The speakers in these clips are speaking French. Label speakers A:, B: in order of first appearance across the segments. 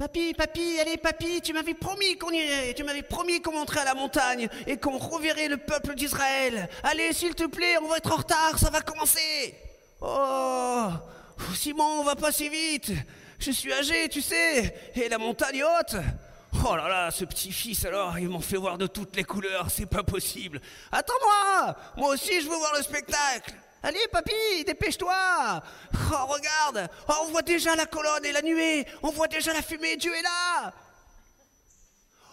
A: Papy, papy, allez, papy, tu m'avais promis qu'on irait, tu m'avais promis qu'on monterait à la montagne et qu'on reverrait le peuple d'Israël. Allez, s'il te plaît, on va être en retard, ça va commencer. Oh, Simon, on va pas si vite. Je suis âgé, tu sais, et la montagne est haute. Oh là là, ce petit-fils alors, il m'en fait voir de toutes les couleurs, c'est pas possible. Attends-moi, moi aussi je veux voir le spectacle. Allez, papy, dépêche-toi Oh, regarde oh, On voit déjà la colonne et la nuée On voit déjà la fumée, Dieu est là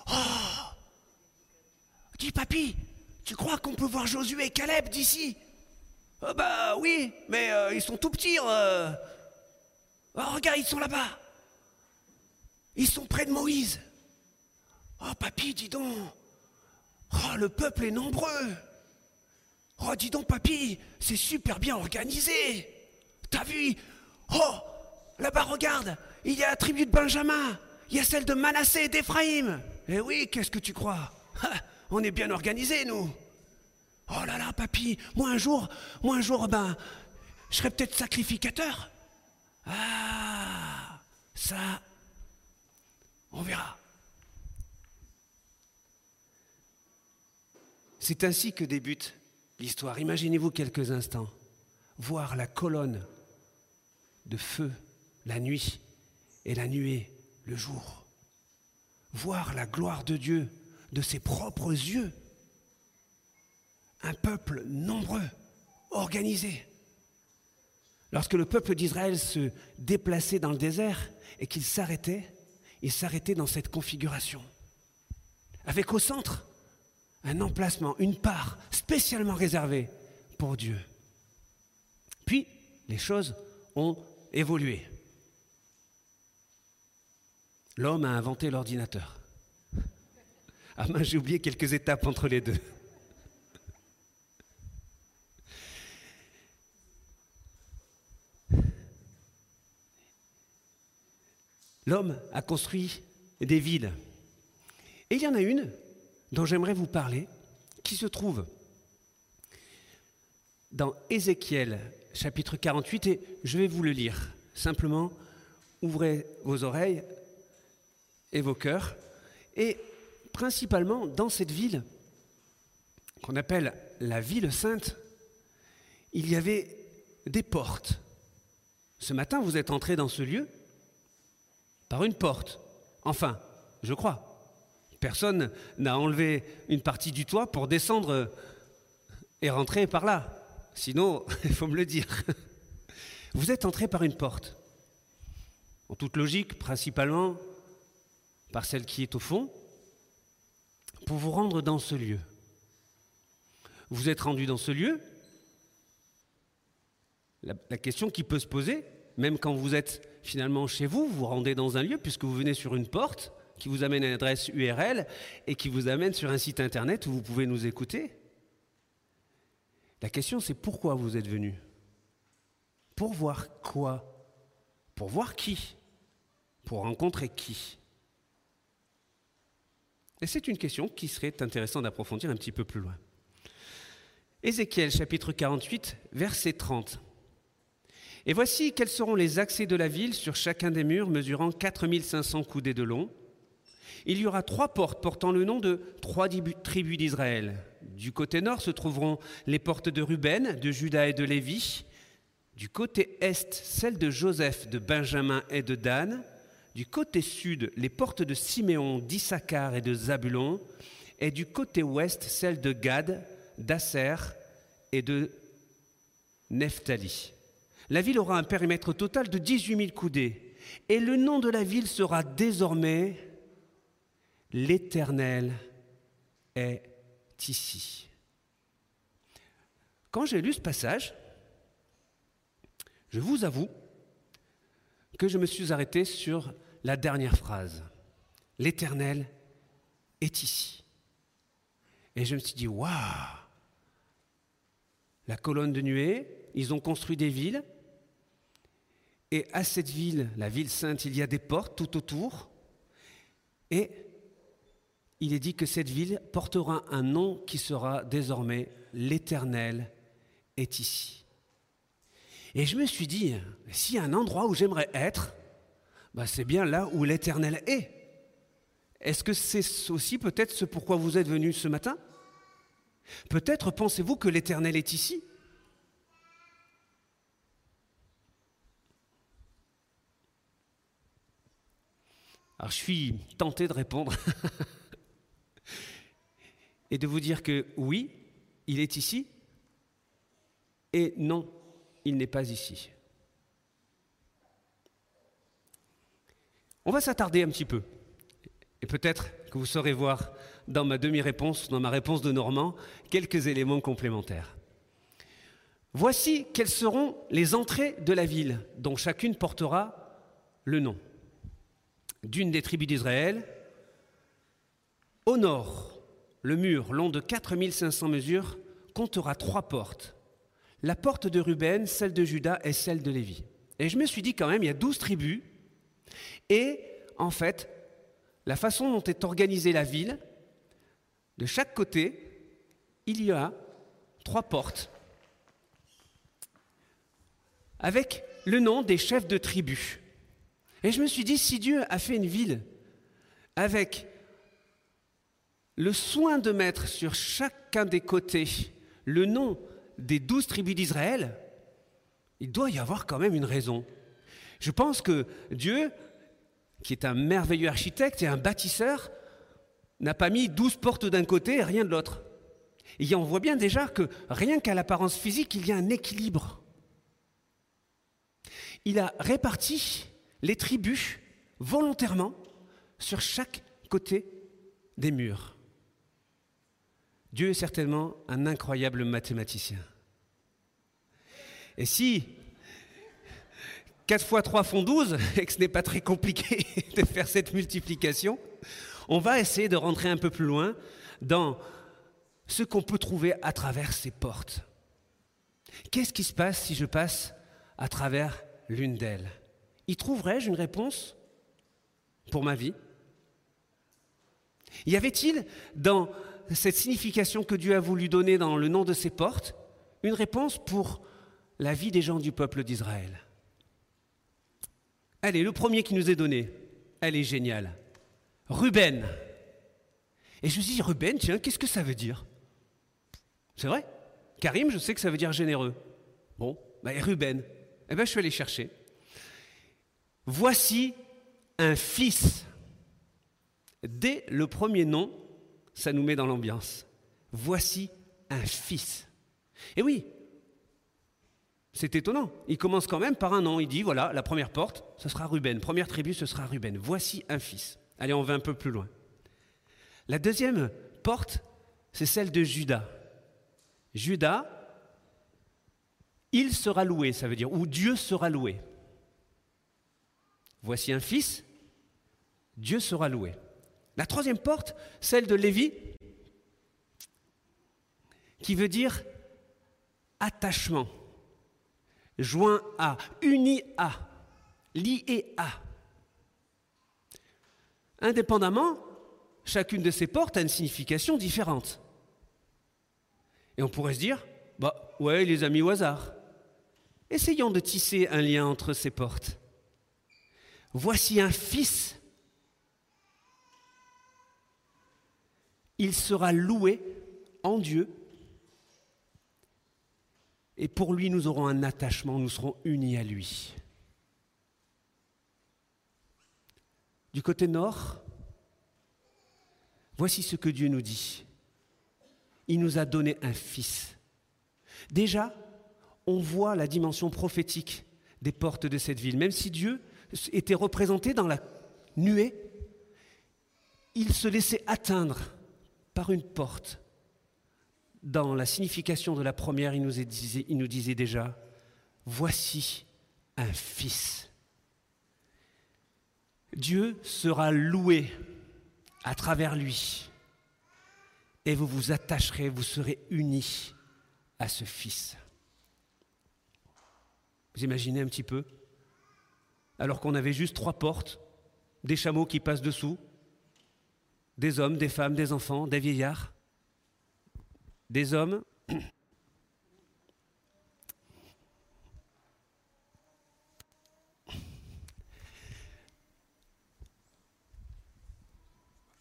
A: Oh Dis, papy, tu crois qu'on peut voir Josué et Caleb d'ici? Oh, Bah oui, mais euh, ils sont tout petits. Euh. Oh, regarde, ils sont là-bas. Ils sont près de Moïse. Oh, papy, dis donc. Oh, le peuple est nombreux. Oh, dis donc, papy, c'est super bien organisé. T'as vu? Oh, là-bas, regarde, il y a la tribu de Benjamin, il y a celle de Manassé et d'Éphraïm. Eh oui, qu'est-ce que tu crois? On est bien organisé, nous. Oh là là, papy, moi un jour, moi un jour, ben, je serais peut-être sacrificateur. Ah, ça, on verra. C'est ainsi que débute l'histoire. Imaginez-vous quelques instants voir la colonne de feu la nuit et la nuée le jour. Voir la gloire de Dieu de ses propres yeux. Un peuple nombreux, organisé. Lorsque le peuple d'Israël se déplaçait dans le désert et qu'il s'arrêtait, il s'arrêtait dans cette configuration. Avec au centre un emplacement, une part spécialement réservée pour Dieu. Puis, les choses ont évolué. L'homme a inventé l'ordinateur. Ah mince, j'ai oublié quelques étapes entre les deux. L'homme a construit des villes. Et il y en a une dont j'aimerais vous parler, qui se trouve dans Ézéchiel chapitre 48, et je vais vous le lire. Simplement, ouvrez vos oreilles et vos cœurs, et principalement dans cette ville qu'on appelle la ville sainte, il y avait des portes. Ce matin, vous êtes entré dans ce lieu par une porte. Enfin, je crois. Personne n'a enlevé une partie du toit pour descendre et rentrer par là. Sinon, il faut me le dire. Vous êtes entré par une porte. En toute logique, principalement par celle qui est au fond, pour vous rendre dans ce lieu. Vous êtes rendu dans ce lieu. La, question qui peut se poser, même quand vous êtes finalement chez vous, vous vous rendez dans un lieu puisque vous venez sur une porte, qui vous amène à une adresse URL et qui vous amène sur un site internet où vous pouvez nous écouter. La question c'est pourquoi vous êtes venu? Pour voir quoi? Pour voir qui? Pour rencontrer qui? Et c'est une question qui serait intéressant d'approfondir un petit peu plus loin. Ézéchiel chapitre 48, verset 30. Et voici quels seront les accès de la ville sur chacun des murs mesurant 4500 coudées de long il y aura trois portes portant le nom de trois tribus d'Israël. Du côté nord se trouveront les portes de Ruben, de Juda et de Lévi. Du côté est, celles de Joseph, de Benjamin et de Dan. Du côté sud, les portes de Siméon, d'Issachar et de Zabulon. Et du côté ouest, celles de Gad, d'Asser et de Nephtali. La ville aura un périmètre total de 18 000 coudées. Et le nom de la ville sera désormais L'Éternel est ici. Quand j'ai lu ce passage, je vous avoue que je me suis arrêté sur la dernière phrase. L'Éternel est ici. Et je me suis dit, waouh La colonne de nuée, ils ont construit des villes. Et à cette ville, la ville sainte, il y a des portes tout autour. Et il est dit que cette ville portera un nom qui sera désormais l'Éternel est ici. Et je me suis dit, s'il y a un endroit où j'aimerais être, bah, c'est bien là où l'Éternel est. Est-ce que c'est aussi peut-être ce pourquoi vous êtes venu ce matin? Peut-être pensez-vous que l'Éternel est ici? Alors je suis tenté de répondre et de vous dire que oui, il est ici et non, il n'est pas ici. On va s'attarder un petit peu. Et peut-être que vous saurez voir dans ma demi-réponse, dans ma réponse de Normand, quelques éléments complémentaires. Voici quelles seront les entrées de la ville, dont chacune portera le nom d'une des tribus d'Israël. Au nord, le mur, long de 4500 mesures, comptera trois portes. La porte de Ruben, celle de Judas et celle de Lévi. Et je me suis dit quand même, il y a douze tribus, et en fait, la façon dont est organisée la ville, de chaque côté, il y a trois portes avec le nom des chefs de tribus. Et je me suis dit, si Dieu a fait une ville avec le soin de mettre sur chacun des côtés le nom des douze tribus d'Israël, il doit y avoir quand même une raison. Je pense que Dieu qui est un merveilleux architecte et un bâtisseur, n'a pas mis douze portes d'un côté et rien de l'autre. Et on voit bien déjà que rien qu'à l'apparence physique, il y a un équilibre. Il a réparti les tribus volontairement sur chaque côté des murs. Dieu est certainement un incroyable mathématicien. Et si 4 fois 3 font 12 et que ce n'est pas très compliqué de faire cette multiplication, on va essayer de rentrer un peu plus loin dans ce qu'on peut trouver à travers ces portes. Qu'est-ce qui se passe si je passe à travers l'une d'elles? Y trouverais-je une réponse pour ma vie? Y avait-il dans cette signification que Dieu a voulu donner dans le nom de ces portes une réponse pour la vie des gens du peuple d'Israël Allez, le premier qui nous est donné, elle est géniale. Ruben. Et je me dis, Ruben, tiens, qu'est-ce que ça veut dire? C'est vrai? Karim, je sais que ça veut dire généreux. Bon, bah, Ruben? Eh bien, je suis allé chercher. Voici un fils. Dès le premier nom, ça nous met dans l'ambiance. Voici un fils. Et oui, c'est étonnant. Il commence quand même par un nom. Il dit voilà, la première porte, ce sera Ruben. Première tribu, ce sera Ruben. Voici un fils. Allez, on va un peu plus loin. La deuxième porte, c'est celle de Judas. Judas, il sera loué, ça veut dire, ou Dieu sera loué. Voici un fils, Dieu sera loué. La troisième porte, celle de Lévi, qui veut dire attachement joint à, uni à, lié à. Indépendamment, chacune de ces portes a une signification différente. Et on pourrait se dire, bah ouais, les amis au hasard. Essayons de tisser un lien entre ces portes. Voici un fils. Il sera loué en Dieu et pour lui, nous aurons un attachement, nous serons unis à lui. Du côté nord, voici ce que Dieu nous dit. Il nous a donné un fils. Déjà, on voit la dimension prophétique des portes de cette ville. Même si Dieu était représenté dans la nuée, il se laissait atteindre par une porte dans la signification de la première, il nous, disait, déjà, voici un fils. Dieu sera loué à travers lui. Et vous vous attacherez, vous serez unis à ce fils. Vous imaginez un petit peu? Alors qu'on avait juste trois portes, des chameaux qui passent dessous, des hommes, des femmes, des enfants, des vieillards des hommes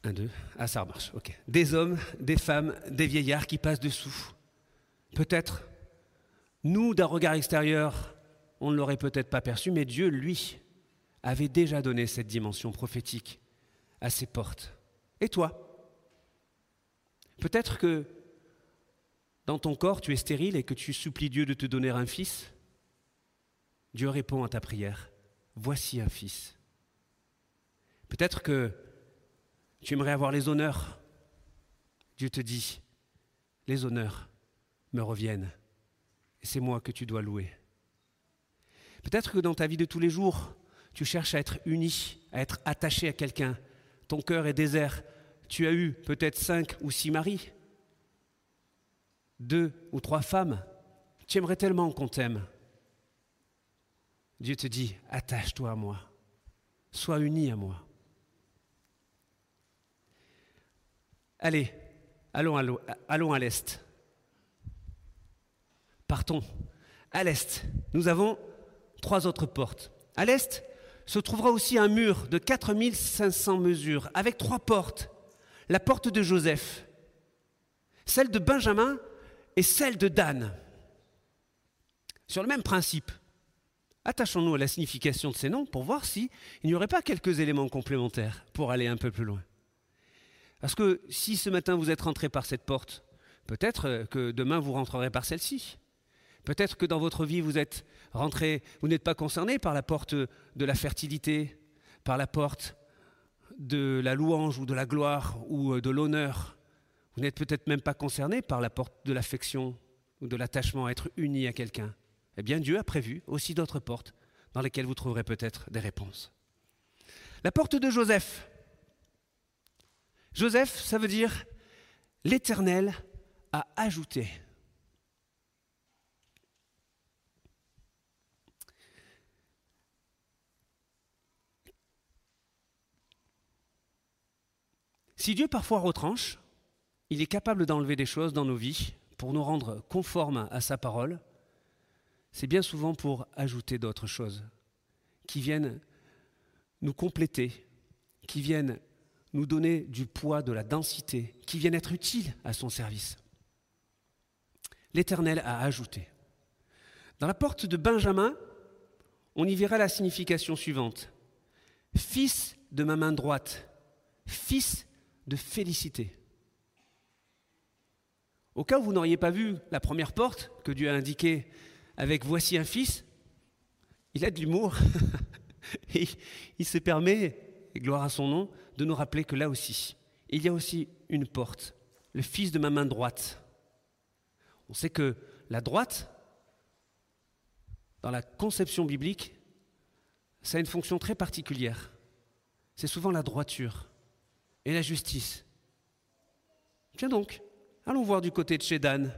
A: Un, deux. Ah, ça marche. Ok. Des hommes, des femmes, des vieillards qui passent dessous. Peut-être, nous, d'un regard extérieur, on ne l'aurait peut-être pas perçu, mais Dieu, lui, avait déjà donné cette dimension prophétique à ses portes. Et toi? Peut-être que dans ton corps, tu es stérile et que tu supplies Dieu de te donner un fils? Dieu répond à ta prière, voici un fils. Peut-être que tu aimerais avoir les honneurs. Dieu te dit, les honneurs me reviennent et c'est moi que tu dois louer. Peut-être que dans ta vie de tous les jours, tu cherches à être uni, à être attaché à quelqu'un. Ton cœur est désert. Tu as eu peut-être cinq ou six maris, deux ou trois femmes. Tu aimerais tellement qu'on t'aime. Dieu te dit, attache-toi à moi, sois uni à moi. Allez, allons à, l'est. Partons. À l'est, nous avons trois autres portes. À l'est se trouvera aussi un mur de 4500 mesures, avec trois portes. La porte de Joseph, celle de Benjamin et celle de Dan. Sur le même principe, attachons-nous à la signification de ces noms pour voir s'il n'y aurait pas quelques éléments complémentaires pour aller un peu plus loin. Parce que si ce matin vous êtes rentré par cette porte, peut-être que demain vous rentrerez par celle-ci. Peut-être que dans votre vie, vous êtes rentré, vous n'êtes pas concerné par la porte de la fertilité, par la porte de la louange ou de la gloire ou euh, de l'honneur. Vous n'êtes peut-être même pas concerné par la porte de l'affection ou de l'attachement à être uni à quelqu'un. Eh bien, Dieu a prévu aussi d'autres portes dans lesquelles vous trouverez peut-être des réponses. La porte de Joseph. Joseph, ça veut dire l'Éternel a ajouté. Si Dieu parfois retranche, il est capable d'enlever des choses dans nos vies pour nous rendre conformes à sa parole. C'est bien souvent pour ajouter d'autres choses qui viennent nous compléter, qui viennent nous donner du poids, de la densité, qui viennent être utiles à son service. L'Éternel a ajouté. Dans la porte de Benjamin, on y verra la signification suivante. Fils de ma main droite, fils de félicité. Au cas où vous n'auriez pas vu la première porte que Dieu a indiquée avec Voici un fils, il a de l'humour et il se permet, et gloire à son nom, de nous rappeler que là aussi, il y a aussi une porte, le fils de ma main droite. On sait que la droite, dans la conception biblique, ça a une fonction très particulière. C'est souvent la droiture et la justice. Tiens donc, allons voir du côté de chez Dan.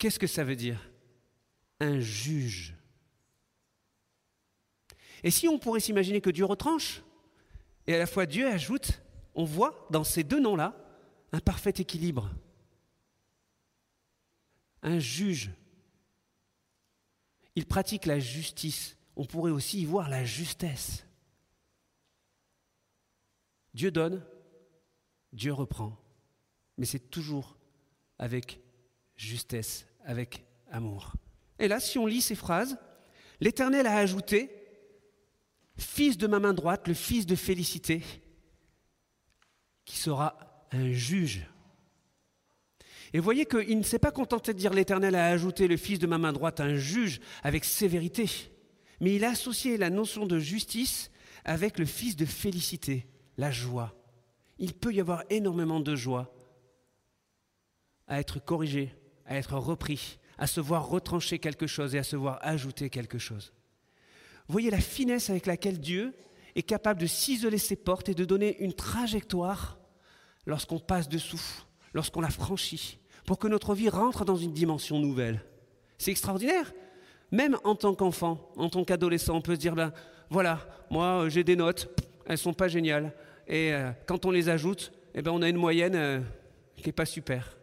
A: Qu'est-ce que ça veut dire? Un juge. Et si on pourrait s'imaginer que Dieu retranche, et à la fois Dieu ajoute, on voit dans ces deux noms-là un parfait équilibre. Un juge. Il pratique la justice. On pourrait aussi y voir la justesse. Dieu donne, Dieu reprend, mais c'est toujours avec justesse, avec amour. Et là, si on lit ces phrases, l'Éternel a ajouté, Fils de ma main droite, le Fils de félicité, qui sera un juge. Et voyez qu'il ne s'est pas contenté de dire l'Éternel a ajouté le Fils de ma main droite, un juge avec sévérité, mais il a associé la notion de justice avec le Fils de félicité, la joie il peut y avoir énormément de joie à être corrigé, à être repris, à se voir retrancher quelque chose et à se voir ajouter quelque chose. Voyez la finesse avec laquelle Dieu est capable de ciseler ses portes et de donner une trajectoire lorsqu'on passe dessous, lorsqu'on la franchit, pour que notre vie rentre dans une dimension nouvelle. C'est extraordinaire. Même en tant qu'enfant, en tant qu'adolescent, on peut se dire, ben, voilà, moi j'ai des notes, elles ne sont pas géniales. Et euh, quand on les ajoute, eh ben, on a une moyenne euh, qui n'est pas super.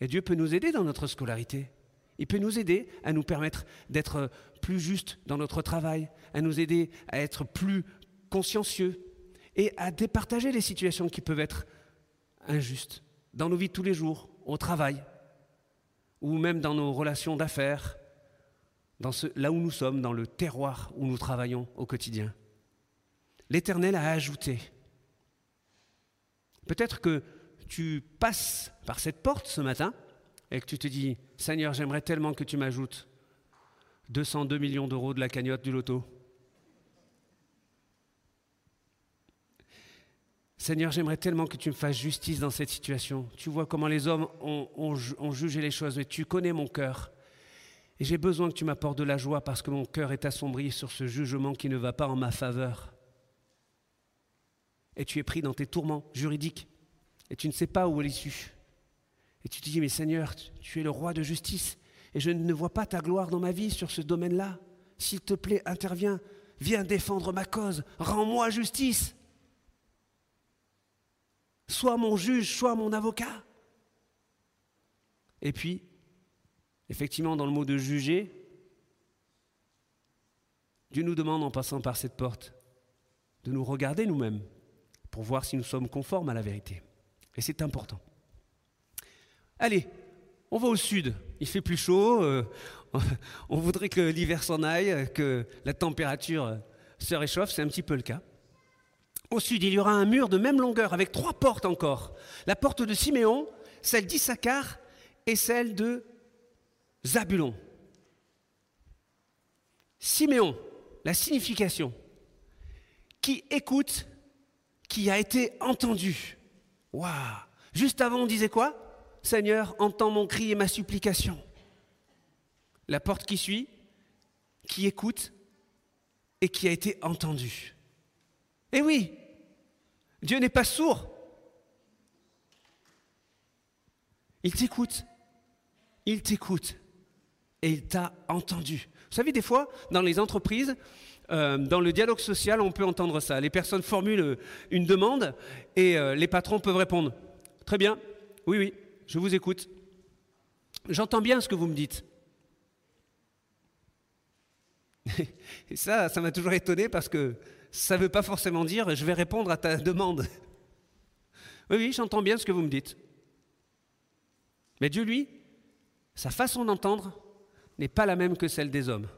A: Et Dieu peut nous aider dans notre scolarité. Il peut nous aider à nous permettre d'être plus justes dans notre travail, à nous aider à être plus consciencieux. et à départager les situations qui peuvent être injustes dans nos vies de tous les jours, au travail, ou même dans nos relations d'affaires, dans ce, là où nous sommes, dans le terroir où nous travaillons au quotidien. L'Éternel a ajouté. Peut-être que tu passes par cette porte ce matin et que tu te dis, Seigneur, j'aimerais tellement que tu m'ajoutes 202 millions d'euros de la cagnotte du loto. Seigneur, j'aimerais tellement que tu me fasses justice dans cette situation. Tu vois comment les hommes ont, jugé les choses, mais tu connais mon cœur. Et j'ai besoin que tu m'apportes de la joie parce que mon cœur est assombri sur ce jugement qui ne va pas en ma faveur. Et tu es pris dans tes tourments juridiques et tu ne sais pas où est l'issue. Et tu te dis, mais Seigneur, tu es le roi de justice et je ne vois pas ta gloire dans ma vie sur ce domaine-là. S'il te plaît, interviens, viens défendre ma cause, rends-moi justice. Sois mon juge, sois mon avocat. Et puis, effectivement, dans le mot de juger, Dieu nous demande en passant par cette porte de nous regarder nous-mêmes pour voir si nous sommes conformes à la vérité. Et c'est important. Allez, on va au sud. Il fait plus chaud. Euh, on voudrait que l'hiver s'en aille, que la température se réchauffe. C'est un petit peu le cas. Au sud, il y aura un mur de même longueur avec trois portes encore. La porte de Siméon, celle d'Issachar et celle de Zabulon. Siméon, la signification, qui écoute, qui a été entendu. Waouh Juste avant, on disait quoi? Seigneur, entends mon cri et ma supplication. La porte qui suit, qui écoute et qui a été entendue. Eh oui, Dieu n'est pas sourd. Il t'écoute. Il t'écoute. Et il t'a entendu. Vous savez, des fois, dans les entreprises, euh, dans le dialogue social, on peut entendre ça. Les personnes formulent une demande et euh, les patrons peuvent répondre. Très bien, oui, oui, je vous écoute. J'entends bien ce que vous me dites. Et ça, ça m'a toujours étonné parce que ça ne veut pas forcément dire je vais répondre à ta demande. Oui, oui, j'entends bien ce que vous me dites. Mais Dieu, lui, sa façon d'entendre n'est pas la même que celle des hommes.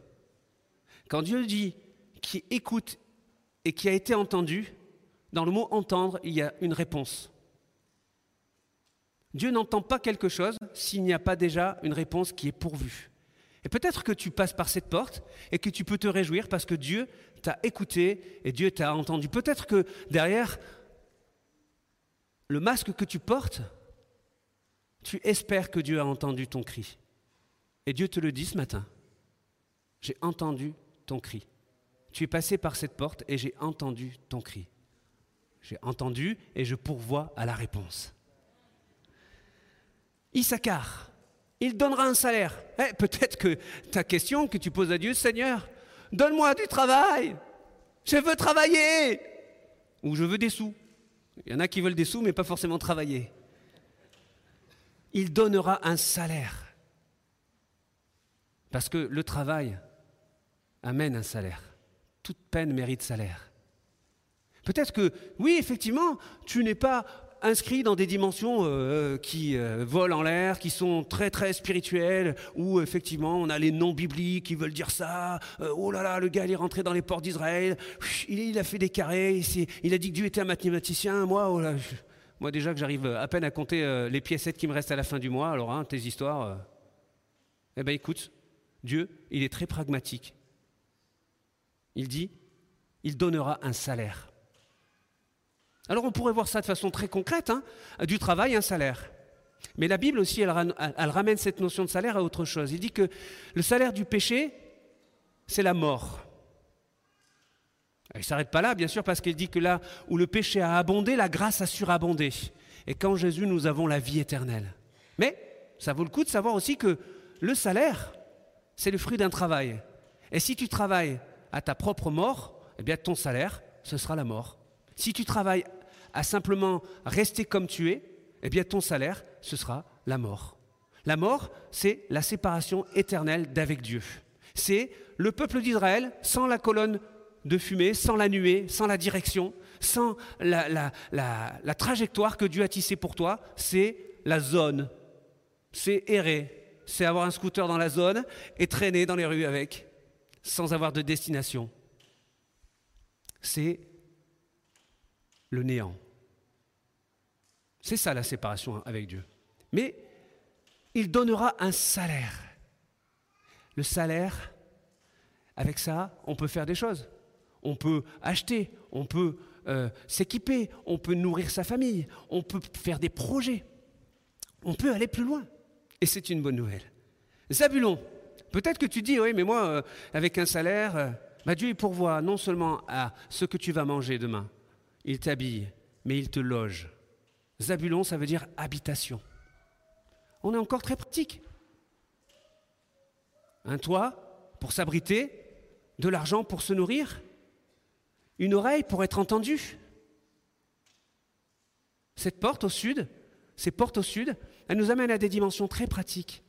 A: Quand Dieu dit qui écoute et qui a été entendu, dans le mot entendre, il y a une réponse. Dieu n'entend pas quelque chose s'il n'y a pas déjà une réponse qui est pourvue. Et peut-être que tu passes par cette porte et que tu peux te réjouir parce que Dieu t'a écouté et Dieu t'a entendu. Peut-être que derrière le masque que tu portes, tu espères que Dieu a entendu ton cri. Et Dieu te le dit ce matin. J'ai entendu ton cri. Tu es passé par cette porte et j'ai entendu ton cri. J'ai entendu et je pourvois à la réponse. Issachar, il donnera un salaire. Eh, peut-être que ta question que tu poses à Dieu, Seigneur, donne-moi du travail. Je veux travailler. Ou je veux des sous. Il y en a qui veulent des sous, mais pas forcément travailler. Il donnera un salaire. Parce que le travail amène un salaire. Toute peine mérite salaire. Peut-être que, oui, effectivement, tu n'es pas inscrits dans des dimensions euh, qui euh, volent en l'air, qui sont très très spirituelles, où effectivement on a les noms bibliques qui veulent dire ça. Euh, oh là là, le gars il est rentré dans les portes d'Israël, il, a fait des carrés, il, a dit que Dieu était un mathématicien. Moi, oh là, moi déjà que j'arrive à peine à compter les piécettes qui me restent à la fin du mois, alors hein, tes histoires. Eh bien écoute, Dieu, il est très pragmatique. Il dit, il donnera un salaire. Alors on pourrait voir ça de façon très concrète, hein, du travail, un salaire. Mais la Bible aussi, elle, ramène cette notion de salaire à autre chose. Il dit que le salaire du péché, c'est la mort. Il ne s'arrête pas là, bien sûr, parce qu'il dit que là où le péché a abondé, la grâce a surabondé. Et qu'en Jésus, nous avons la vie éternelle. Mais ça vaut le coup de savoir aussi que le salaire, c'est le fruit d'un travail. Et si tu travailles à ta propre mort, eh bien ton salaire, ce sera la mort. Si tu travailles à simplement rester comme tu es, eh bien ton salaire, ce sera la mort. La mort, c'est la séparation éternelle d'avec Dieu. C'est le peuple d'Israël sans la colonne de fumée, sans la nuée, sans la direction, sans la, trajectoire que Dieu a tissée pour toi, c'est la zone. C'est errer. C'est avoir un scooter dans la zone et traîner dans les rues avec, sans avoir de destination. C'est le néant. C'est ça la séparation avec Dieu. Mais il donnera un salaire. Le salaire, avec ça, on peut faire des choses. On peut acheter, on peut euh, s'équiper, on peut nourrir sa famille, on peut faire des projets. On peut aller plus loin. Et c'est une bonne nouvelle. Zabulon, peut-être que tu dis, oui, mais moi, euh, avec un salaire, euh, bah, Dieu il pourvoit non seulement à ce que tu vas manger demain, il t'habille, mais il te loge. Zabulon, ça veut dire habitation. On est encore très pratique. Un toit pour s'abriter, de l'argent pour se nourrir, une oreille pour être entendu. Cette porte au sud, ces portes au sud, elles nous amènent à des dimensions très pratiques.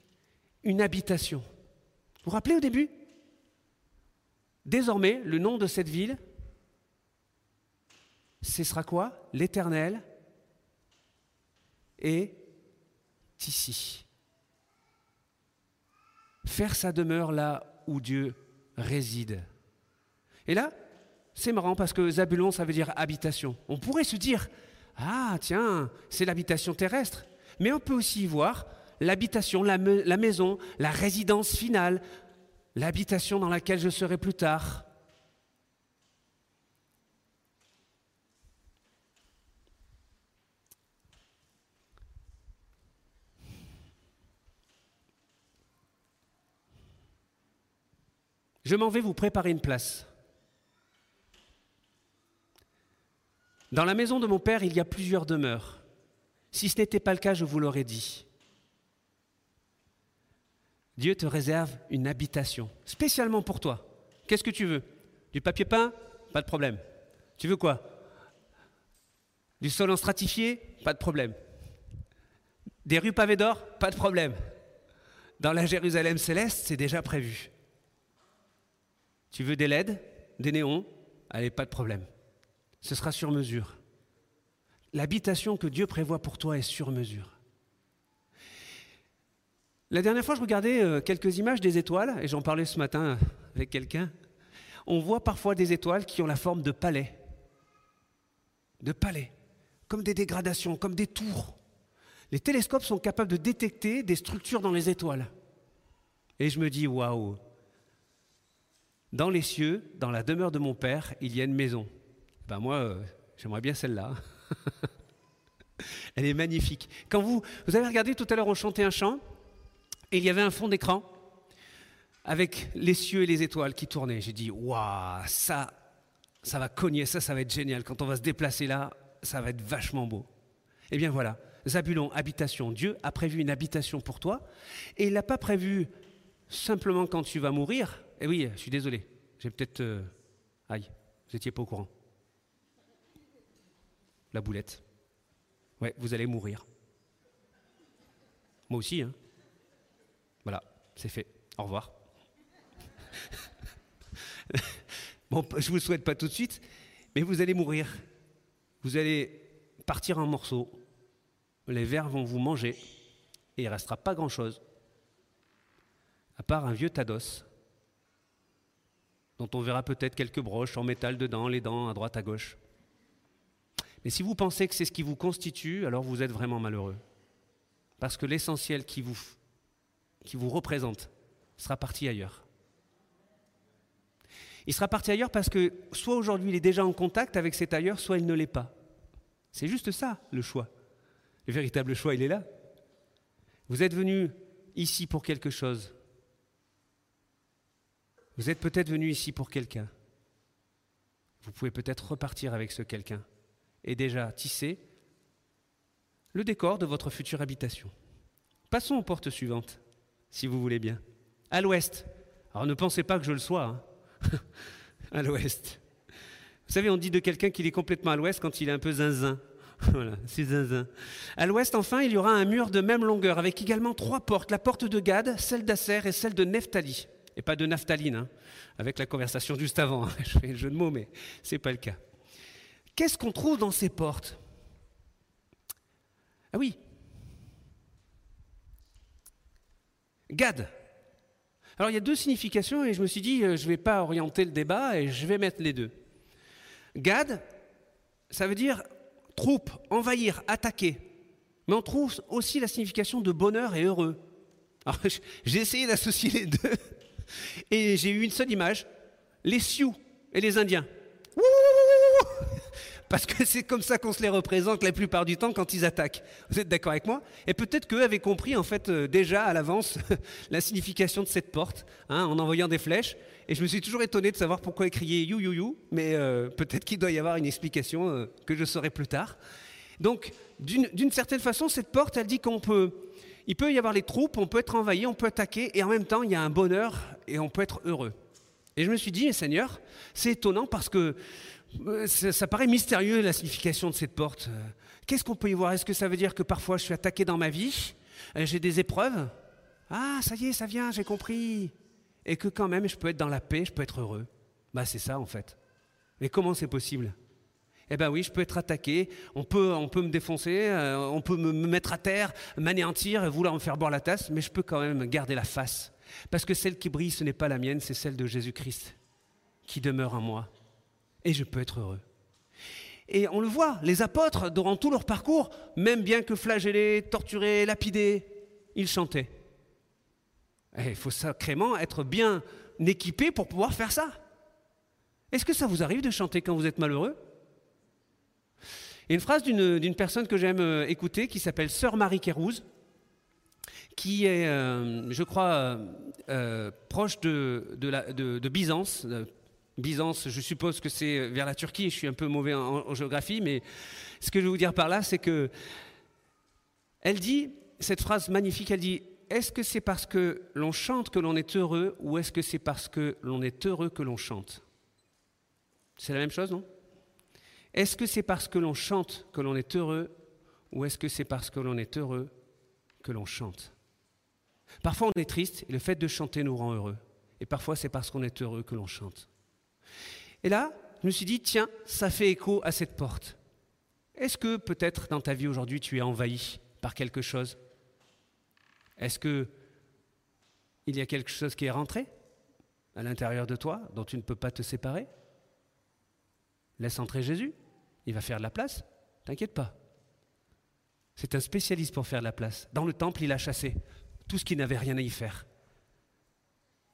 A: Une habitation. Vous vous rappelez au début? Désormais, le nom de cette ville, ce sera quoi? L'Éternel est ici. Faire sa demeure là où Dieu réside. Et là, c'est marrant parce que Zabulon, ça veut dire habitation. On pourrait se dire, ah tiens, c'est l'habitation terrestre. Mais on peut aussi y voir l'habitation, la, maison, la résidence finale, l'habitation dans laquelle je serai plus tard. Je m'en vais vous préparer une place. Dans la maison de mon Père, il y a plusieurs demeures. Si ce n'était pas le cas, je vous l'aurais dit. Dieu te réserve une habitation, spécialement pour toi. Qu'est-ce que tu veux? Du papier peint? Pas de problème. Tu veux quoi? Du sol en stratifié? Pas de problème. Des rues pavées d'or? Pas de problème. Dans la Jérusalem céleste, c'est déjà prévu. Tu veux des LED, des néons? Allez, pas de problème. Ce sera sur mesure. L'habitation que Dieu prévoit pour toi est sur mesure. La dernière fois, je regardais euh, quelques images des étoiles, et j'en parlais ce matin avec quelqu'un. On voit parfois des étoiles qui ont la forme de palais. De palais. Comme des dégradations, comme des tours. Les télescopes sont capables de détecter des structures dans les étoiles. Et je me dis, waouh, dans les cieux, dans la demeure de mon Père, il y a une maison. Ben moi, euh, j'aimerais bien celle-là. Elle est magnifique. Quand vous, vous avez regardé tout à l'heure, on chantait un chant, et il y avait un fond d'écran avec les cieux et les étoiles qui tournaient. J'ai dit, waouh, ça, ça va cogner, ça, ça va être génial. Quand on va se déplacer là, ça va être vachement beau. Eh bien voilà, Zabulon, habitation. Dieu a prévu une habitation pour toi, et il n'a pas prévu simplement quand tu vas mourir, eh oui, je suis désolé. J'ai peut-être. Euh, aïe, vous n'étiez pas au courant. La boulette. Ouais, vous allez mourir. Moi aussi, hein. Voilà, c'est fait. Au revoir. bon, je vous le souhaite pas tout de suite, mais vous allez mourir. Vous allez partir en morceaux. Les vers vont vous manger et il restera pas grand-chose, à part un vieux tados dont on verra peut-être quelques broches en métal dedans, les dents à droite à gauche. Mais si vous pensez que c'est ce qui vous constitue, alors vous êtes vraiment malheureux. Parce que l'essentiel qui vous, qui vous représente sera parti ailleurs. Il sera parti ailleurs parce que soit aujourd'hui il est déjà en contact avec cet ailleurs, soit il ne l'est pas. C'est juste ça le choix. Le véritable choix, il est là. Vous êtes venu ici pour quelque chose. Vous êtes peut-être venu ici pour quelqu'un. Vous pouvez peut-être repartir avec ce quelqu'un et déjà tisser le décor de votre future habitation. Passons aux portes suivantes, si vous voulez bien. À l'ouest. Alors ne pensez pas que je le sois. Hein. à l'ouest. Vous savez, on dit de quelqu'un qu'il est complètement à l'ouest quand il est un peu zinzin. voilà, c'est zinzin. À l'ouest, enfin, il y aura un mur de même longueur avec également trois portes. La porte de Gad, celle d'Asser et celle de Nephtali et pas de naphtaline, hein, avec la conversation juste avant. Je fais le jeu de mots, mais ce n'est pas le cas. Qu'est-ce qu'on trouve dans ces portes? Ah oui. Gad. Alors il y a deux significations et je me suis dit, euh, je ne vais pas orienter le débat et je vais mettre les deux. Gad, ça veut dire troupe, envahir, attaquer. Mais on trouve aussi la signification de bonheur et heureux. Alors j'ai essayé d'associer les deux et j'ai eu une seule image, les Sioux et les Indiens. Parce que c'est comme ça qu'on se les représente la plupart du temps quand ils attaquent. Vous êtes d'accord avec moi? Et peut-être qu'eux avaient compris en fait euh, déjà à l'avance la signification de cette porte, hein, en envoyant des flèches. Et je me suis toujours étonné de savoir pourquoi ils criaient you you you, mais euh, peut-être qu'il doit y avoir une explication euh, que je saurai plus tard. Donc, d'une certaine façon, cette porte, elle dit qu'on peut, il peut y avoir les troupes, on peut être envahi, on peut attaquer, et en même temps, il y a un bonheur et on peut être heureux. Et je me suis dit, Seigneur, c'est étonnant parce que euh, ça, paraît mystérieux la signification de cette porte. Euh, qu'est-ce qu'on peut y voir? Est-ce que ça veut dire que parfois je suis attaqué dans ma vie euh, J'ai des épreuves? Ah, ça y est, ça vient, j'ai compris. Et que quand même, je peux être dans la paix, je peux être heureux. Bah, c'est ça en fait. Mais comment c'est possible? Eh bien oui, je peux être attaqué, on peut, on peut me défoncer, on peut me, me mettre à terre, m'anéantir, vouloir me faire boire la tasse, mais je peux quand même garder la face. Parce que celle qui brille, ce n'est pas la mienne, c'est celle de Jésus-Christ qui demeure en moi et je peux être heureux. Et on le voit, les apôtres, durant tout leur parcours, même bien que flagellés, torturés, lapidés, ils chantaient. Et il faut sacrément être bien équipé pour pouvoir faire ça. Est-ce que ça vous arrive de chanter quand vous êtes malheureux? Il y a une phrase d'une personne que j'aime euh, écouter qui s'appelle Sœur Marie Kérouz, qui est, euh, je crois, euh, proche de, de, de Byzance, Byzance, je suppose que c'est vers la Turquie, je suis un peu mauvais en, géographie, mais ce que je veux vous dire par là, c'est que elle dit, cette phrase magnifique, elle dit, est-ce que c'est parce que l'on chante que l'on est heureux ou est-ce que c'est parce que l'on est heureux que l'on chante? C'est la même chose, non? Est-ce que c'est parce que l'on chante que l'on est heureux ou est-ce que c'est parce que l'on est heureux que l'on chante? Parfois on est triste et le fait de chanter nous rend heureux. Et parfois c'est parce qu'on est heureux que l'on chante. Et là, je me suis dit, tiens, ça fait écho à cette porte. Est-ce que peut-être dans ta vie aujourd'hui, tu es envahi par quelque chose? Est-ce que il y a quelque chose qui est rentré à l'intérieur de toi dont tu ne peux pas te séparer? Laisse entrer Jésus, il va faire de la place, t'inquiète pas. C'est un spécialiste pour faire de la place. Dans le temple, il a chassé tout ce qui n'avait rien à y faire.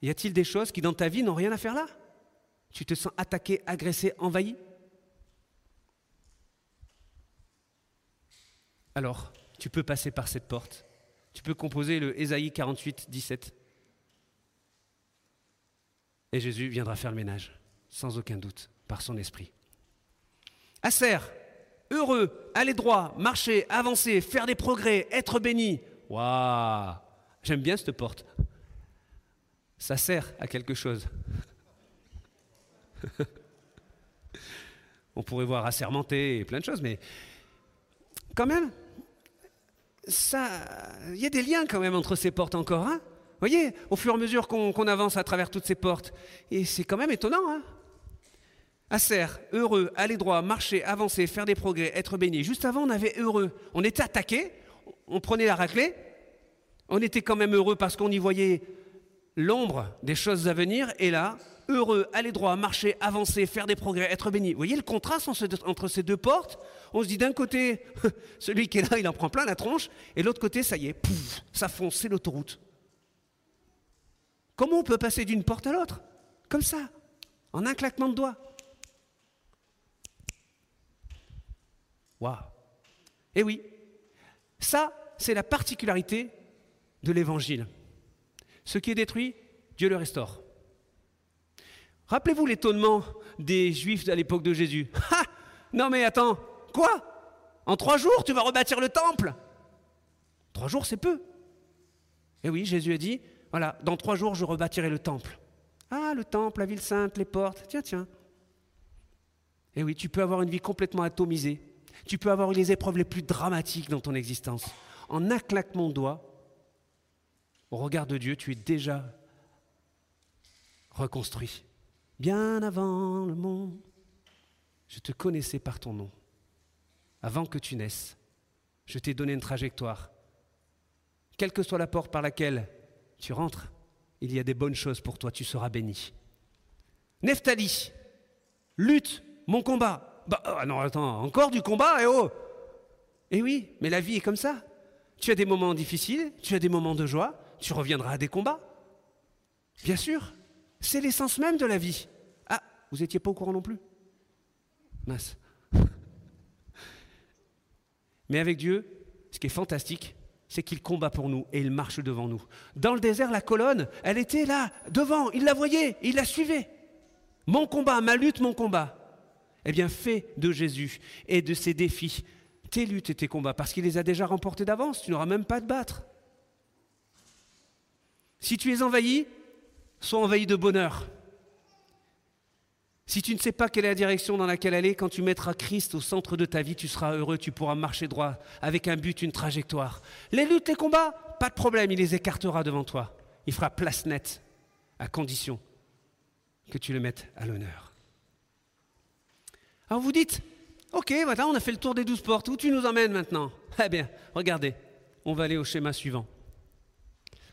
A: Y a-t-il des choses qui dans ta vie n'ont rien à faire là? Tu te sens attaqué, agressé, envahi? Alors, tu peux passer par cette porte. Tu peux composer le Ésaïe 48, 17. Et Jésus viendra faire le ménage, sans aucun doute, par son esprit. Acer, heureux, aller droit, marcher, avancer, faire des progrès, être béni. Waouh J'aime bien cette porte. Ça sert à quelque chose. On pourrait voir assermenté et plein de choses, mais quand même, ça, il y a des liens quand même entre ces portes encore. Hein Vous voyez, au fur et à mesure qu'on avance à travers toutes ces portes, et c'est quand même étonnant. Hein heureux, aller droit, marcher, avancer, faire des progrès, être béni. Juste avant, on avait heureux. On était attaqué, on prenait la raclée, on était quand même heureux parce qu'on y voyait l'ombre des choses à venir, et là, heureux, aller droit, marcher, avancer, faire des progrès, être béni. Vous voyez le contraste entre ces deux portes On se dit d'un côté, celui qui est là, il en prend plein la tronche, et l'autre côté, ça y est, ça fonce, c'est l'autoroute. Comment on peut passer d'une porte à l'autre Comme ça, en un claquement de doigts. Waouh Eh oui, ça, c'est la particularité de l'évangile. Ce qui est détruit, Dieu le restaure. Rappelez-vous l'étonnement des Juifs à l'époque de Jésus. Ha Non mais attends, quoi? En trois jours, tu vas rebâtir le temple? Trois jours, c'est peu. Et oui, Jésus a dit, voilà, dans trois jours, je rebâtirai le temple. Ah, le temple, la ville sainte, les portes, tiens, tiens. Et oui, tu peux avoir une vie complètement atomisée. Tu peux avoir les épreuves les plus dramatiques dans ton existence. En un claquement de doigts, au regard de Dieu, tu es déjà reconstruit. Bien avant le monde, Je te connaissais par ton nom. Avant que tu naisses, je t'ai donné une trajectoire. Quelle que soit la porte par laquelle tu rentres, il y a des bonnes choses pour toi, tu seras béni. Nephtali, lutte, mon combat. Bah, ah non, attends, encore du combat, eh oh Eh oui, mais la vie est comme ça. Tu as des moments difficiles, tu as des moments de joie, tu reviendras à des combats. Bien sûr, c'est l'essence même de la vie. Ah, vous n'étiez pas au courant non plus Mince. Mais avec Dieu, ce qui est fantastique, c'est qu'il combat pour nous et il marche devant nous. Dans le désert, la colonne, elle était là, devant, il la voyait, il la suivait. Mon combat, ma lutte, mon combat. Eh bien, fais de Jésus et de ses défis tes luttes et tes combats, parce qu'il les a déjà remportés d'avance, tu n'auras même pas à te battre. Si tu es envahi, sois envahi de bonheur. Si tu ne sais pas quelle est la direction dans laquelle aller, quand tu mettras Christ au centre de ta vie, tu seras heureux, tu pourras marcher droit avec un but, une trajectoire. Les luttes, les combats, pas de problème, il les écartera devant toi. Il fera place nette, à condition que tu le mettes à l'honneur. Alors vous dites, ok, maintenant on a fait le tour des douze portes, où tu nous emmènes maintenant? Eh bien, regardez, on va aller au schéma suivant.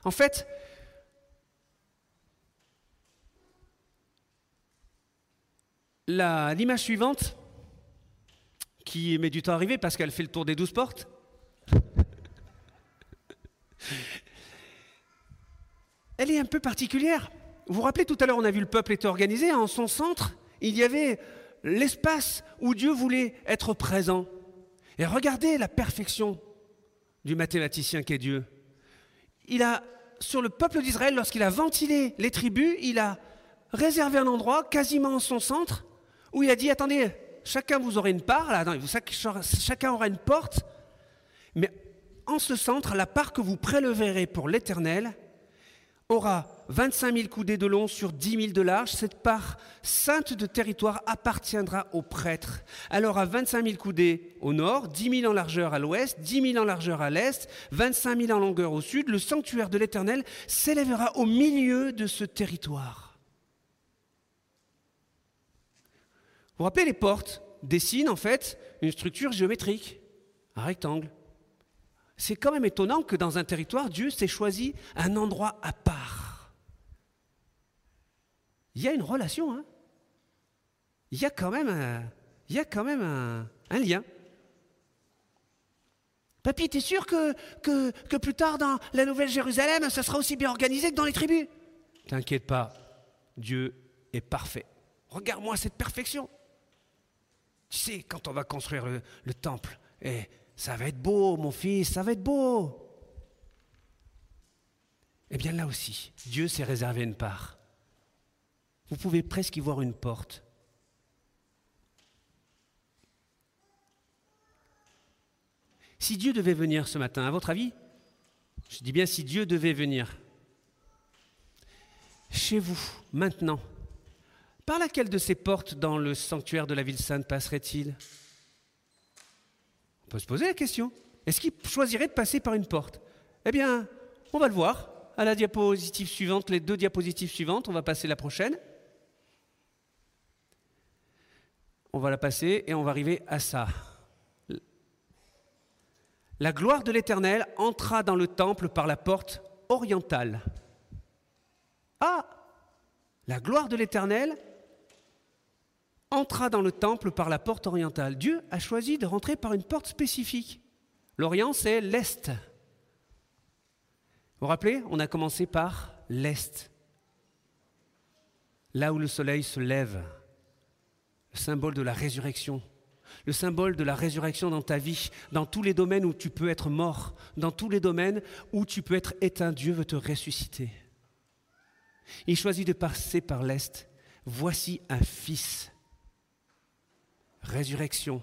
A: En fait, l'image suivante, qui met du temps à arriver parce qu'elle fait le tour des douze portes, elle est un peu particulière. Vous vous rappelez tout à l'heure, on a vu le peuple était organisé. En son centre, il y avait l'espace où Dieu voulait être présent. Et regardez la perfection du mathématicien qu'est Dieu. Il a, sur le peuple d'Israël, lorsqu'il a ventilé les tribus, il a réservé un endroit quasiment en son centre où il a dit, attendez, chacun vous aurez une part, chacun aura une porte, mais en ce centre, la part que vous préleverez pour l'Éternel aura 25 000 coudées de long sur 10 000 de large. Cette part sainte de territoire appartiendra aux prêtres. Elle aura 25 000 coudées au nord, 10 000 en largeur à l'ouest, 10 000 en largeur à l'est, 25 000 en longueur au sud. Le sanctuaire de l'Éternel s'élèvera au milieu de ce territoire. Vous rappelez, les portes dessinent en fait une structure géométrique, un rectangle. C'est quand même étonnant que dans un territoire, Dieu s'ait choisi un endroit à part. Il y a une relation, hein il y a quand même un, il y a quand même un, lien. Papy, t'es sûr que, que, que, plus tard dans la Nouvelle Jérusalem, ça sera aussi bien organisé que dans les tribus? T'inquiète pas, Dieu est parfait. Regarde-moi cette perfection. Tu sais, quand on va construire le, temple, et eh, ça va être beau, mon fils, ça va être beau. Eh bien là aussi, Dieu s'est réservé une part. Vous pouvez presque y voir une porte. Si Dieu devait venir ce matin, à votre avis, je dis bien si Dieu devait venir, chez vous, maintenant, par laquelle de ces portes dans le sanctuaire de la ville sainte passerait-il? On peut se poser la question. Est-ce qu'il choisirait de passer par une porte? Eh bien, on va le voir à la diapositive suivante, les deux diapositives suivantes. On va passer la prochaine. On va la passer et on va arriver à ça. La gloire de l'Éternel entra dans le temple par la porte orientale. Ah La gloire de l'Éternel entra dans le temple par la porte orientale. Dieu a choisi de rentrer par une porte spécifique. L'Orient, c'est l'Est. Vous vous rappelez, on a commencé par l'Est. Là où le soleil se lève, le symbole de la résurrection. Le symbole de la résurrection dans ta vie, dans tous les domaines où tu peux être mort, dans tous les domaines où tu peux être éteint, Dieu veut te ressusciter. Il choisit de passer par l'Est. Voici un fils résurrection,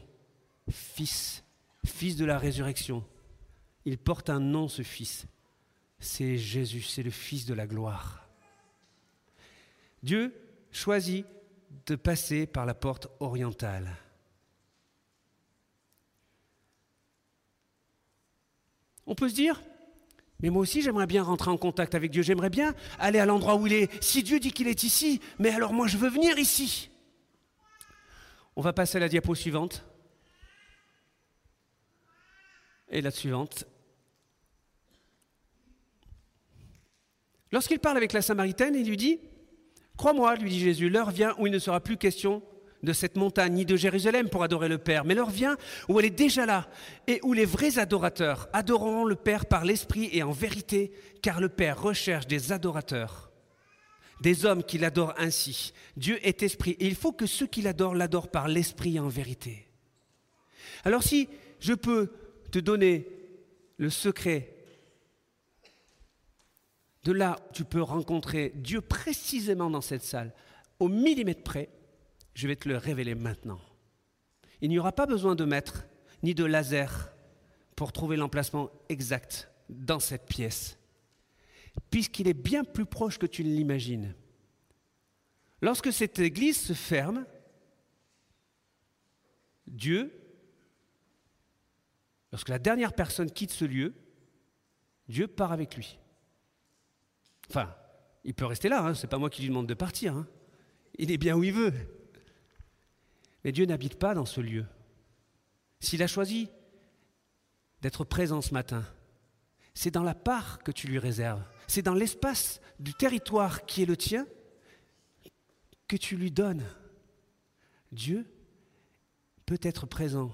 A: fils, fils de la résurrection. Il porte un nom, ce fils. C'est Jésus, c'est le fils de la gloire. Dieu choisit de passer par la porte orientale. On peut se dire, mais moi aussi j'aimerais bien rentrer en contact avec Dieu, j'aimerais bien aller à l'endroit où il est. Si Dieu dit qu'il est ici, mais alors moi je veux venir ici. On va passer à la diapo suivante. Et la suivante. Lorsqu'il parle avec la Samaritaine, il lui dit, Crois-moi, lui dit Jésus, l'heure vient où il ne sera plus question de cette montagne ni de Jérusalem pour adorer le Père, mais l'heure vient où elle est déjà là et où les vrais adorateurs adoreront le Père par l'Esprit et en vérité, car le Père recherche des adorateurs, des hommes qui l'adorent ainsi. Dieu est esprit et il faut que ceux qui l'adorent l'adorent par l'Esprit en vérité. Alors si je peux te donner le secret de là tu peux rencontrer Dieu précisément dans cette salle, au millimètre près, je vais te le révéler maintenant. Il n'y aura pas besoin de maître ni de laser pour trouver l'emplacement exact dans cette pièce, puisqu'il est bien plus proche que tu ne l'imagines. Lorsque cette église se ferme, Dieu, lorsque la dernière personne quitte ce lieu, Dieu part avec lui. Enfin, il peut rester là, hein, ce n'est pas moi qui lui demande de partir. Hein. Il est bien où il veut. Mais Dieu n'habite pas dans ce lieu. S'il a choisi d'être présent ce matin, c'est dans la part que tu lui réserves, c'est dans l'espace du territoire qui est le tien que tu lui donnes. Dieu peut être présent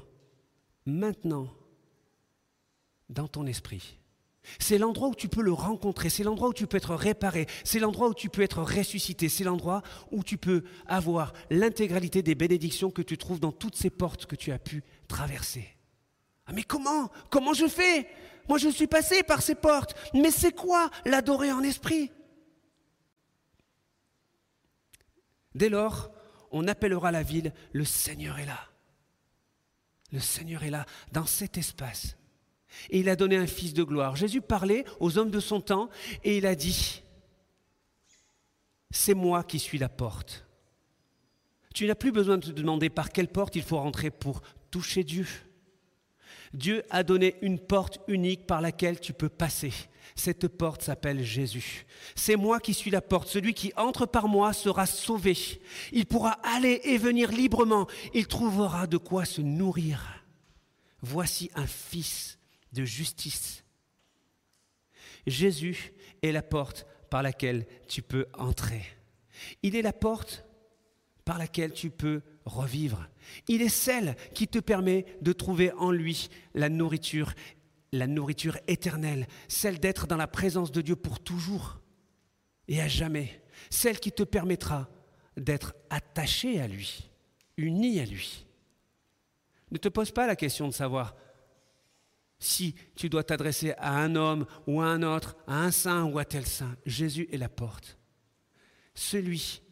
A: maintenant dans ton esprit. C'est l'endroit où tu peux le rencontrer, c'est l'endroit où tu peux être réparé, c'est l'endroit où tu peux être ressuscité, c'est l'endroit où tu peux avoir l'intégralité des bénédictions que tu trouves dans toutes ces portes que tu as pu traverser. Ah mais comment? Comment je fais? Moi je suis passé par ces portes, mais c'est quoi l'adorer en esprit? Dès lors, on appellera la ville, le Seigneur est là. Le Seigneur est là, dans cet espace. Et il a donné un fils de gloire. Jésus parlait aux hommes de son temps et il a dit, c'est moi qui suis la porte. Tu n'as plus besoin de te demander par quelle porte il faut rentrer pour toucher Dieu. Dieu a donné une porte unique par laquelle tu peux passer. Cette porte s'appelle Jésus. C'est moi qui suis la porte. Celui qui entre par moi sera sauvé. Il pourra aller et venir librement. Il trouvera de quoi se nourrir. Voici un fils de justice. Jésus est la porte par laquelle tu peux entrer. Il est la porte par laquelle tu peux revivre. Il est celle qui te permet de trouver en lui la nourriture, la nourriture éternelle, celle d'être dans la présence de Dieu pour toujours et à jamais, celle qui te permettra d'être attaché à lui, uni à lui. Ne te pose pas la question de savoir si tu dois t'adresser à un homme ou à un autre, à un saint ou à tel saint, Jésus est la porte. Celui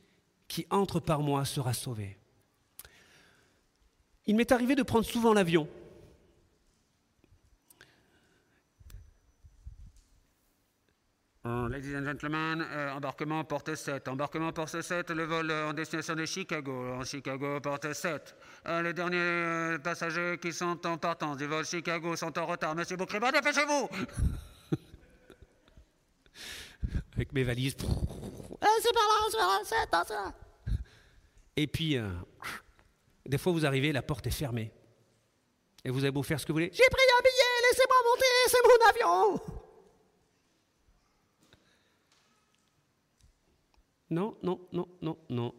A: qui entre par moi sera sauvé. Il m'est arrivé de prendre souvent l'avion.
B: Ladies and gentlemen, uh, embarquement porte 7. Embarquement porte 7, le vol en destination de Chicago. En Chicago, porte 7. Uh, les derniers passagers qui sont en partance du vol Chicago sont en retard. Monsieur Boucribin, dépêchez-vous
A: Avec mes valises.
C: Ah, c'est par là, c'est par là, c'est attention.
A: Et puis, euh, des fois, vous arrivez, la porte est fermée. Et vous avez beau faire ce que vous voulez.
C: J'ai pris un billet, laissez-moi monter, c'est mon avion.
A: Non, non, non, non, non.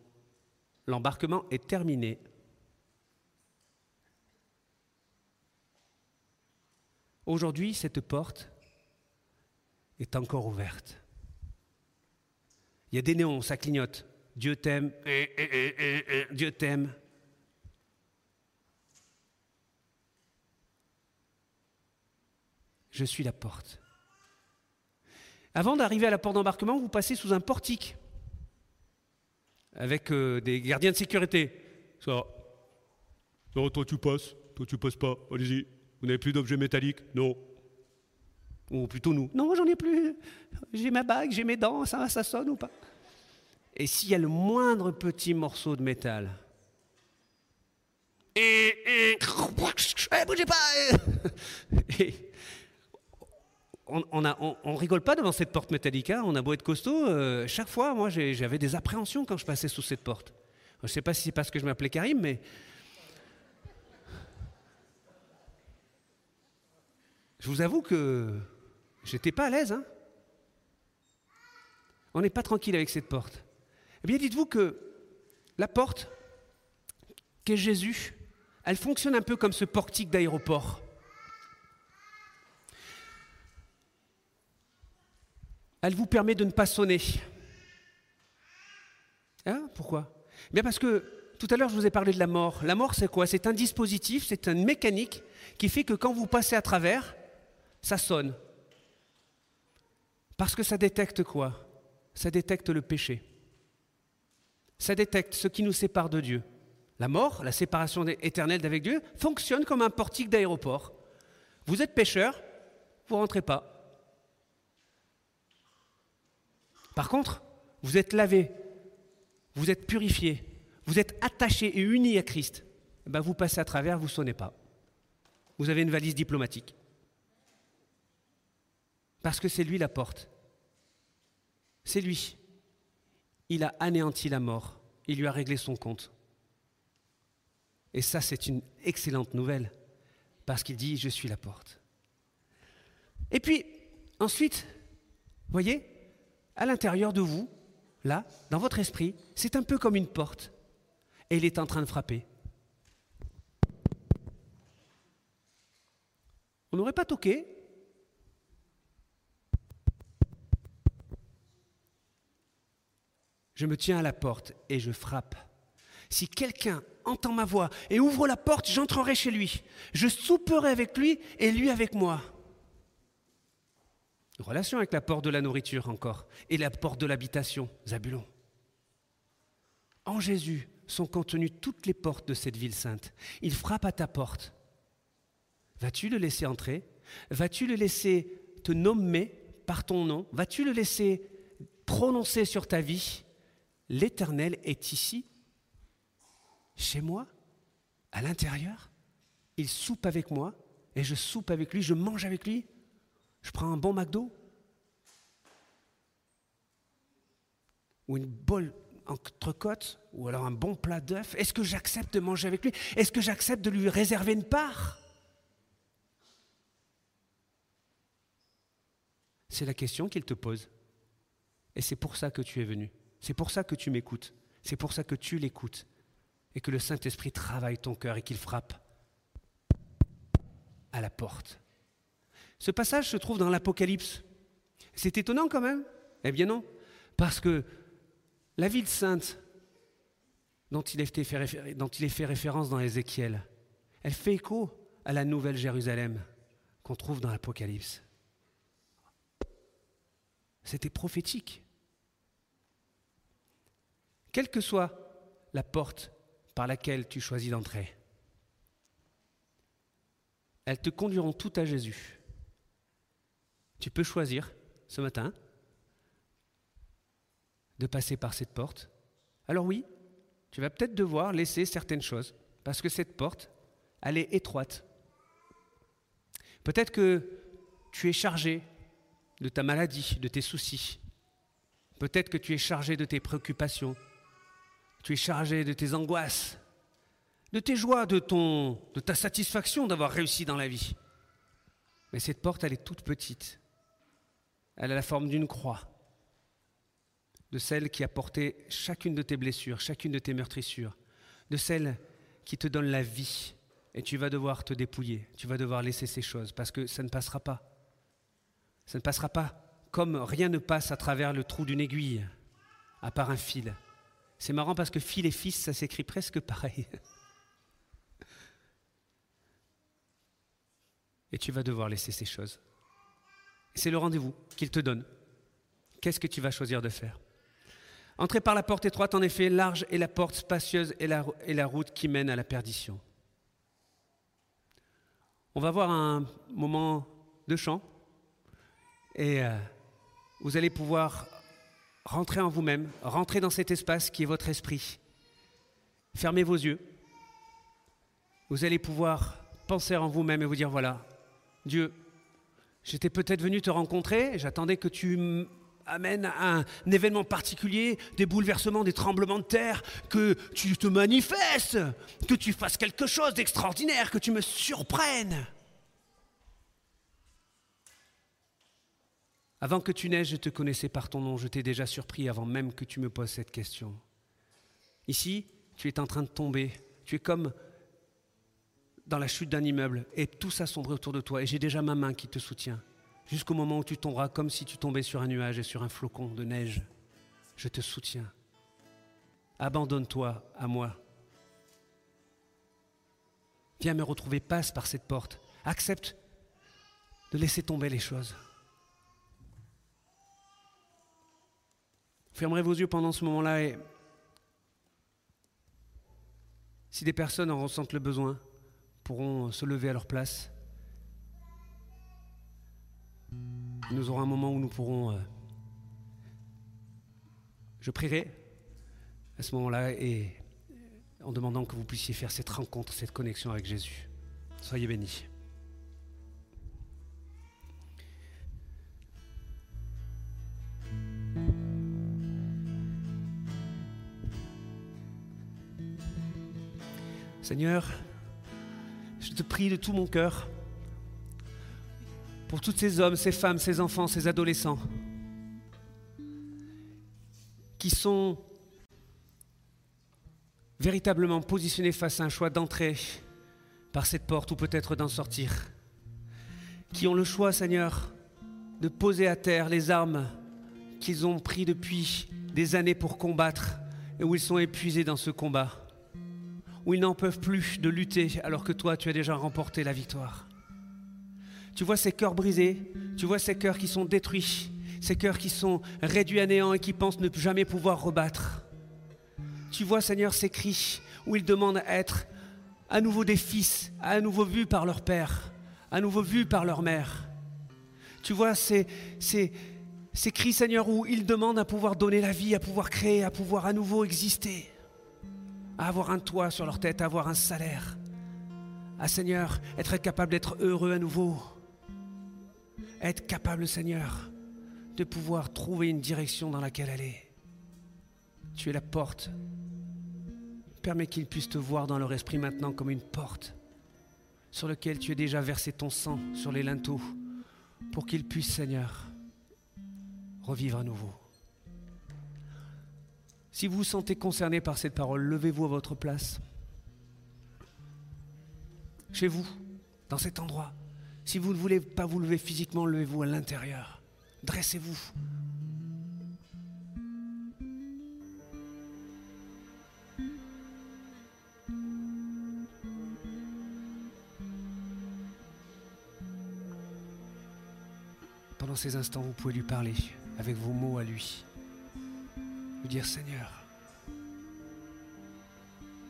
A: L'embarquement est terminé. Aujourd'hui, cette porte est encore ouverte. Il y a des néons, ça clignote. Dieu t'aime, eh, eh, eh, Dieu t'aime. Je suis la porte. Avant d'arriver à la porte d'embarquement, vous passez sous un portique avec euh, des gardiens de sécurité. Ça. Non, toi tu passes, toi tu passes pas, allez-y. Vous n'avez plus d'objets métalliques? Non. Ou plutôt nous.
C: Non, j'en ai plus. J'ai ma bague, j'ai mes dents, ça, ça sonne ou pas
A: Et s'il y a le moindre petit morceau de métal. Et, et,
C: eh, bougez pas eh.
A: on, on, rigole pas devant cette porte métallique, hein, on a beau être costaud, euh, chaque fois, moi, j'avais des appréhensions quand je passais sous cette porte. Je ne sais pas si c'est parce que je m'appelais Karim, mais... Je vous avoue que j'étais pas à l'aise. Hein On n'est pas tranquille avec cette porte. Eh bien, dites-vous que la porte, qu'est Jésus, elle fonctionne un peu comme ce portique d'aéroport. Elle vous permet de ne pas sonner. Hein Pourquoi? Bien parce que tout à l'heure, je vous ai parlé de la mort. La mort, c'est quoi? C'est un dispositif, c'est une mécanique qui fait que quand vous passez à travers, ça sonne. Parce que ça détecte quoi? Ça détecte le péché. Ça détecte ce qui nous sépare de Dieu. La mort, la séparation éternelle d'avec Dieu, fonctionne comme un portique d'aéroport. Vous êtes pécheur, vous ne rentrez pas. Par contre, vous êtes lavé, vous êtes purifié, vous êtes attaché et uni à Christ. Ben vous passez à travers, vous ne sonnez pas. Vous avez une valise diplomatique. Parce que c'est lui la porte. C'est lui. Il a anéanti la mort. Il lui a réglé son compte. Et ça, c'est une excellente nouvelle. Parce qu'il dit, je suis la porte. Et puis, ensuite, voyez, à l'intérieur de vous, là, dans votre esprit, c'est un peu comme une porte. Et il est en train de frapper. On n'aurait pas toqué Je me tiens à la porte et je frappe. Si quelqu'un entend ma voix et ouvre la porte, j'entrerai chez lui. Je souperai avec lui et lui avec moi relation avec la porte de la nourriture encore et la porte de l'habitation, Zabulon. En Jésus sont contenues toutes les portes de cette ville sainte. Il frappe à ta porte. Vas-tu le laisser entrer? Vas-tu le laisser te nommer par ton nom? Vas-tu le laisser prononcer sur ta vie? L'Éternel est ici, chez moi, à l'intérieur. Il soupe avec moi et je soupe avec lui, je mange avec lui. Je prends un bon McDo ou une bonne entrecôte ou alors un bon plat d'œufs Est-ce que j'accepte de manger avec lui? Est-ce que j'accepte de lui réserver une part? C'est la question qu'il te pose. Et c'est pour ça que tu es venu. C'est pour ça que tu m'écoutes. C'est pour ça que tu l'écoutes. Et que le Saint-Esprit travaille ton cœur et qu'il frappe à la porte. Ce passage se trouve dans l'Apocalypse. C'est étonnant quand même Eh bien non, parce que la ville sainte dont il, est fait, référence dans Ézéchiel, elle fait écho à la nouvelle Jérusalem qu'on trouve dans l'Apocalypse. C'était prophétique. Quelle que soit la porte par laquelle tu choisis d'entrer, elles te conduiront tout à Jésus. Tu peux choisir ce matin de passer par cette porte. Alors oui, tu vas peut-être devoir laisser certaines choses, parce que cette porte, elle est étroite. Peut-être que tu es chargé de ta maladie, de tes soucis. Peut-être que tu es chargé de tes préoccupations. Tu es chargé de tes angoisses, de tes joies, de, ton, de ta satisfaction d'avoir réussi dans la vie. Mais cette porte, elle est toute petite. Elle a la forme d'une croix, de celle qui a porté chacune de tes blessures, chacune de tes meurtrissures, de celle qui te donne la vie. Et tu vas devoir te dépouiller, tu vas devoir laisser ces choses, parce que ça ne passera pas. Ça ne passera pas comme rien ne passe à travers le trou d'une aiguille, à part un fil. C'est marrant parce que fil et fils, ça s'écrit presque pareil. Et tu vas devoir laisser ces choses. C'est le rendez-vous qu'il te donne. Qu'est-ce que tu vas choisir de faire? Entrer par la porte étroite, en effet, large est la porte spacieuse et la route qui mène à la perdition. On va voir un moment de chant et euh, vous allez pouvoir rentrer en vous-même, rentrer dans cet espace qui est votre esprit. Fermez vos yeux. Vous allez pouvoir penser en vous-même et vous dire, voilà, Dieu, J'étais peut-être venu te rencontrer, j'attendais que tu amènes un, un, événement particulier, des bouleversements, des tremblements de terre, que tu te manifestes, que tu fasses quelque chose d'extraordinaire, que tu me surprennes. Avant que tu naises, je te connaissais par ton nom, je t'ai déjà surpris avant même que tu me poses cette question. Ici, tu es en train de tomber, tu es comme dans la chute d'un immeuble et tout s'assombrit autour de toi et j'ai déjà ma main qui te soutient jusqu'au moment où tu tomberas comme si tu tombais sur un nuage et sur un flocon de neige. Je te soutiens. Abandonne-toi à moi. Viens me retrouver, passe par cette porte. Accepte de laisser tomber les choses. Fermerez vos yeux pendant ce moment-là et si des personnes en ressentent le besoin, pourront se lever à leur place. Nous aurons un moment où nous pourrons... Euh, je prierai à ce moment-là et en demandant que vous puissiez faire cette rencontre, cette connexion avec Jésus. Soyez bénis. Seigneur, je te prie de tout mon cœur pour tous ces hommes, ces femmes, ces enfants, ces adolescents qui sont véritablement positionnés face à un choix d'entrer par cette porte ou peut-être d'en sortir, qui ont le choix, Seigneur, de poser à terre les armes qu'ils ont pris depuis des années pour combattre et où ils sont épuisés dans ce combat où ils n'en peuvent plus de lutter alors que toi, tu as déjà remporté la victoire. Tu vois ces cœurs brisés, tu vois ces cœurs qui sont détruits, ces cœurs qui sont réduits à néant et qui pensent ne jamais pouvoir rebattre. Tu vois, Seigneur, ces cris où ils demandent à être à nouveau des fils, à nouveau vus par leur père, à nouveau vus par leur mère. Tu vois ces, ces, ces cris, Seigneur, où ils demandent à pouvoir donner la vie, à pouvoir créer, à pouvoir à nouveau exister à avoir un toit sur leur tête, à avoir un salaire, à Seigneur, être capable d'être heureux à nouveau, être capable, Seigneur, de pouvoir trouver une direction dans laquelle aller. Tu es la porte. Permets qu'ils puissent te voir dans leur esprit maintenant comme une porte sur laquelle tu as déjà versé ton sang sur les linteaux pour qu'ils puissent, Seigneur, revivre à nouveau. Si vous vous sentez concerné par cette parole, levez-vous à votre place. Chez vous, dans cet endroit. Si vous ne voulez pas vous lever physiquement, levez-vous à l'intérieur. Dressez-vous. Pendant ces instants, vous pouvez lui parler avec vos mots à lui lui dire Seigneur,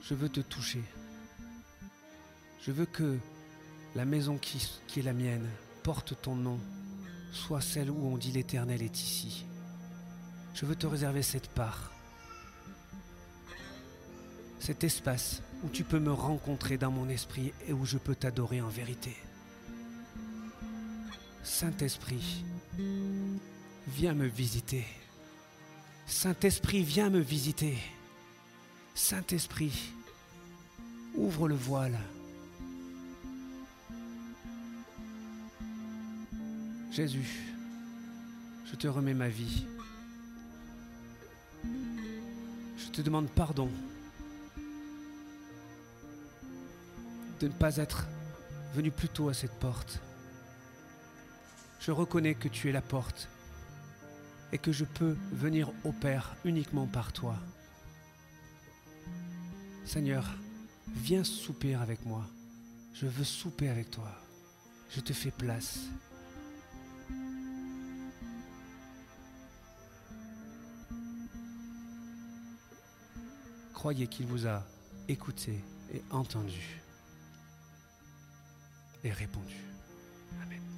A: je veux te toucher. Je veux que la maison qui, qui est la mienne porte ton nom, soit celle où on dit l'Éternel est ici. Je veux te réserver cette part, cet espace où tu peux me rencontrer dans mon esprit et où je peux t'adorer en vérité. Saint-Esprit, viens me visiter. Saint-Esprit, viens me visiter. Saint-Esprit, ouvre le voile. Jésus, je te remets ma vie. Je te demande pardon de ne pas être venu plus tôt à cette porte. Je reconnais que tu es la porte et que je peux venir au Père uniquement par toi. Seigneur, viens souper avec moi. Je veux souper avec toi. Je te fais place. Croyez qu'il vous a écouté et entendu et répondu. Amen.